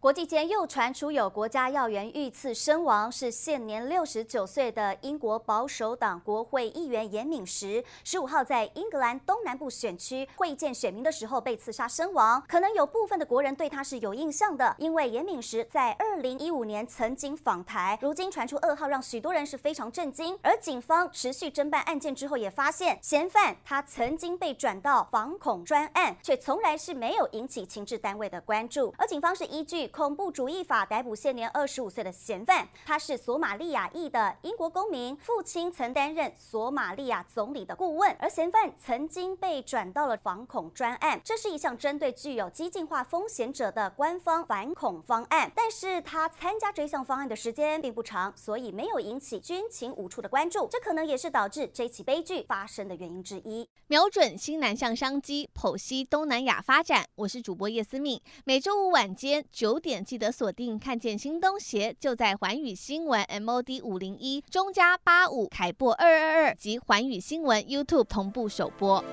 国际间又传出有国家要员遇刺身亡，是现年六十九岁的英国保守党国会议员严敏时，十五号在英格兰东南部选区会见选民的时候被刺杀身亡。可能有部分的国人对他是有印象的，因为严敏时在二零一五年曾经访台，如今传出噩耗，让许多人是非常震惊。而警方持续侦办案件之后，也发现嫌犯他曾经被转到反恐专案，却从来是没有引起情治单位的关注。而警方是依据恐怖主义法逮捕现年二十五岁的嫌犯，他是索马利亚裔的英国公民，父亲曾担任索马利亚总理的顾问，而嫌犯曾经被转到了反恐专案，这是一项针对具有激进化风险者的官方反恐方案。但是他参加这项方案的时间并不长，所以没有引起军情五处的关注，这可能也是导致这起悲剧发生的原因之一。瞄准新南向商机，剖析东南亚发展。我是主播叶思敏，每周五晚间九点记得锁定，看见新东协就在环宇新闻 MOD 五零一中加八五凯播二二二及环宇新闻 YouTube 同步首播。